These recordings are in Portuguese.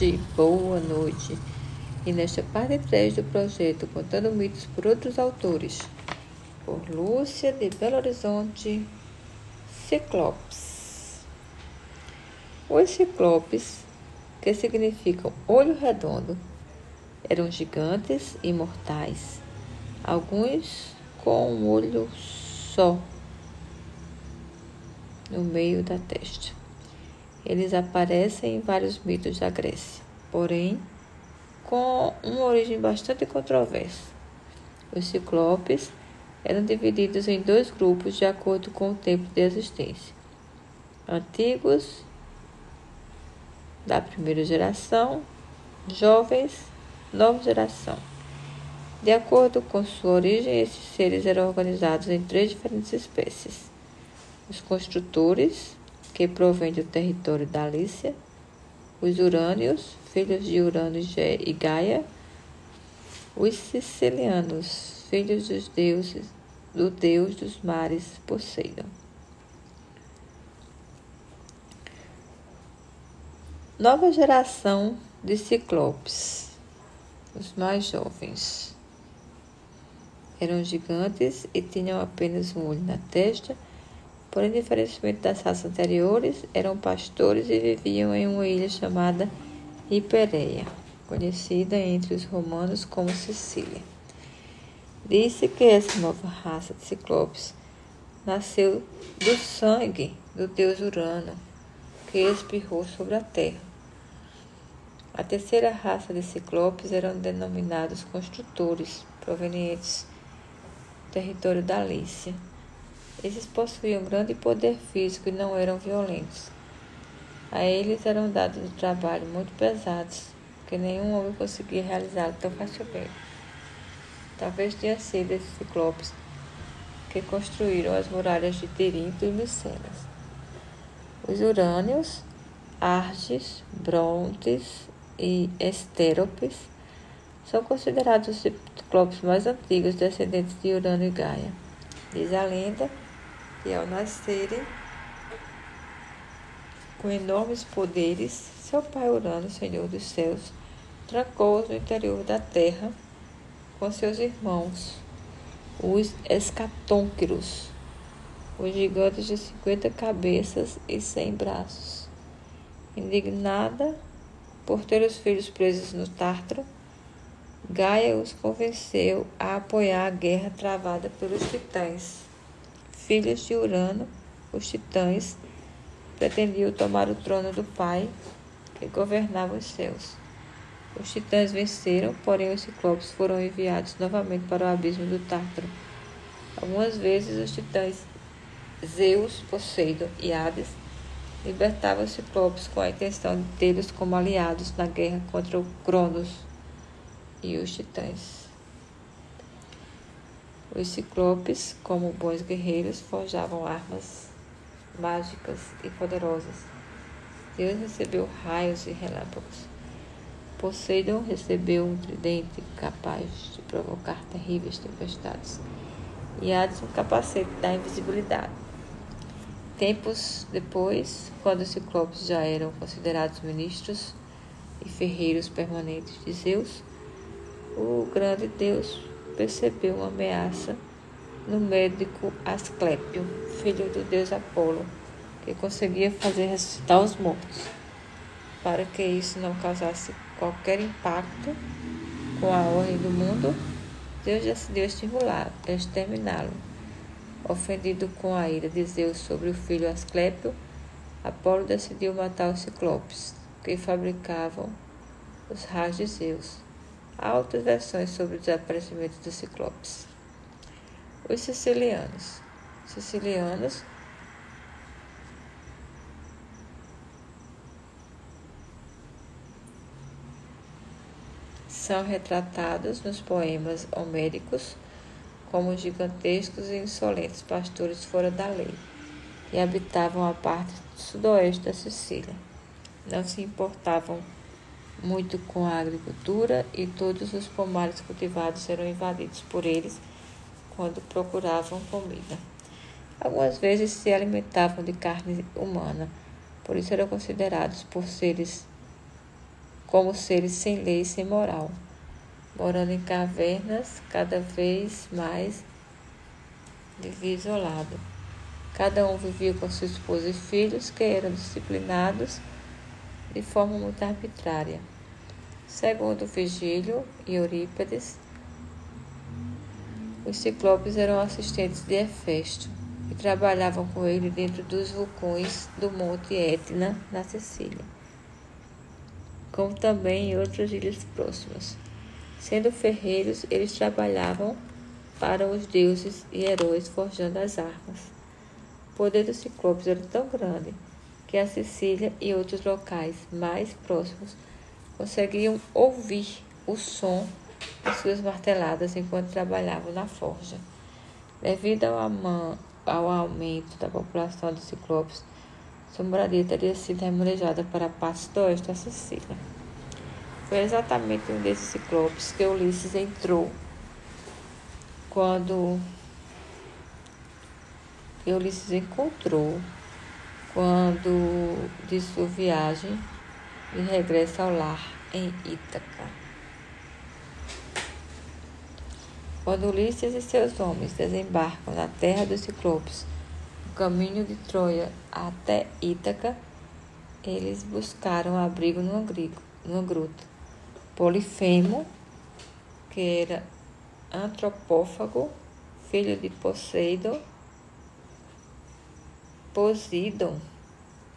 tarde, boa noite. E nesta parte 3 do projeto Contando Mitos por Outros Autores, por Lúcia de Belo Horizonte, Ciclopes. Os ciclopes, que significam olho redondo, eram gigantes imortais, alguns com um olho só no meio da testa. Eles aparecem em vários mitos da Grécia, porém com uma origem bastante controversa. Os ciclopes eram divididos em dois grupos de acordo com o tempo de existência. Antigos, da primeira geração, jovens, nova geração. De acordo com sua origem, esses seres eram organizados em três diferentes espécies: os construtores, que provém do território da Lícia, os urânios, filhos de Urano e Gaia, os sicilianos, filhos dos deuses, do deus dos mares Poseidon. Nova geração de ciclopes, os mais jovens. Eram gigantes e tinham apenas um olho na testa Porém, diferentemente das raças anteriores, eram pastores e viviam em uma ilha chamada Hipereia, conhecida entre os romanos como Sicília. Disse que essa nova raça de ciclopes nasceu do sangue do deus Urano, que espirrou sobre a terra. A terceira raça de ciclopes eram denominados construtores, provenientes do território da Lícia esses possuíam grande poder físico e não eram violentos. A eles eram dados de trabalho muito pesados, que nenhum homem conseguia realizar tão facilmente. Talvez tenha sido esses ciclopes que construíram as muralhas de Tirinto e Micenas. Os urânios, Arges, Brontes e Estéropes são considerados os ciclopes mais antigos descendentes de Urano e Gaia. Diz a lenda e ao nascerem com enormes poderes, seu pai Urano, Senhor dos céus, trancou-os no interior da terra com seus irmãos, os escatônquiros, os gigantes de cinquenta cabeças e cem braços. Indignada por ter os filhos presos no Tártaro, Gaia os convenceu a apoiar a guerra travada pelos titãs filhos de Urano, os titãs, pretendiam tomar o trono do pai que governava os céus. Os titãs venceram, porém os ciclopes foram enviados novamente para o abismo do Tártaro. Algumas vezes os titãs Zeus, Poseidon e Hades libertavam os ciclopes com a intenção de tê-los como aliados na guerra contra o Cronos e os titãs. Os ciclopes, como bons guerreiros, forjavam armas mágicas e poderosas. Deus recebeu raios e relâmpagos. Poseidon recebeu um tridente capaz de provocar terríveis tempestades. E Hades um capacete da invisibilidade. Tempos depois, quando os ciclopes já eram considerados ministros e ferreiros permanentes de Zeus, o grande Deus percebeu uma ameaça no médico Asclépio, filho do deus Apolo, que conseguia fazer ressuscitar os mortos. Para que isso não causasse qualquer impacto com a ordem do mundo, Deus decidiu exterminá-lo. Ofendido com a ira de Zeus sobre o filho Asclépio, Apolo decidiu matar os ciclopes, que fabricavam os raios de Zeus. Outras versões sobre o desaparecimento dos ciclopes. Os sicilianos. Sicilianos são retratados nos poemas homéricos como gigantescos e insolentes pastores fora da lei, que habitavam a parte sudoeste da Sicília. Não se importavam muito com a agricultura e todos os pomares cultivados eram invadidos por eles quando procuravam comida. Algumas vezes se alimentavam de carne humana, por isso eram considerados por seres como seres sem lei e sem moral, morando em cavernas cada vez mais vivia isolado. Cada um vivia com sua esposa e filhos, que eram disciplinados de forma muito arbitrária. Segundo Vigílio e Eurípides, os ciclopes eram assistentes de Hefesto e trabalhavam com ele dentro dos vulcões do Monte Etna, na Sicília, como também em outras ilhas próximas. Sendo ferreiros, eles trabalhavam para os deuses e heróis forjando as armas. O poder dos ciclopes era tão grande que a Sicília e outros locais mais próximos conseguiam ouvir o som de suas marteladas enquanto trabalhavam na forja. Devido ao, ao aumento da população de ciclopes, sua moradia teria sido remanejada para a parte do da Sicília. Foi exatamente um desses ciclopes que Ulisses entrou quando Ulisses encontrou quando de sua viagem e regressa ao lar em Ítaca. Quando Ulisses e seus homens desembarcam na terra dos Ciclopes, no caminho de Troia até Ítaca, eles buscaram abrigo numa, grigo, numa gruta. Polifemo, que era antropófago, filho de Poseidon, Posidon,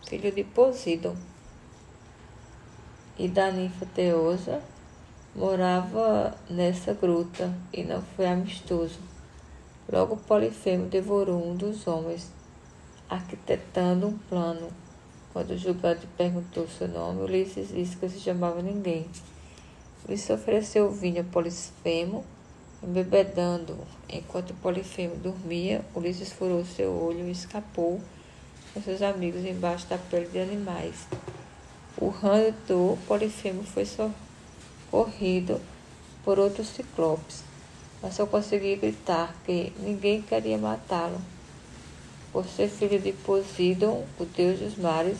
filho de Posidon, e da ninfa Teosa, morava nessa gruta e não foi amistoso. Logo Polifemo devorou um dos homens, arquitetando um plano. Quando o julgante perguntou seu nome, Ulisses disse que se chamava ninguém. Ulisses ofereceu vinho a Polifemo, embebedando. Enquanto Polifemo dormia, Ulisses furou seu olho e escapou com seus amigos embaixo da pele de animais. O ramo do Polifemo foi socorrido por outros ciclopes, mas só consegui gritar que ninguém queria matá-lo. Por ser filho de Poseidon, o deus dos mares,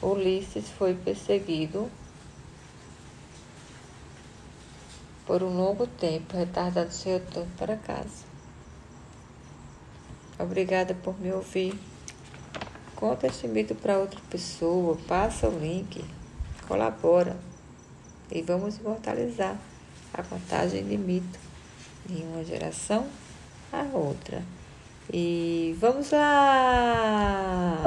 Ulisses foi perseguido por um longo tempo, retardando seu retorno para casa. Obrigada por me ouvir. Conta este mito para outra pessoa, passa o link, colabora e vamos imortalizar a contagem de mito de uma geração a outra. E vamos lá!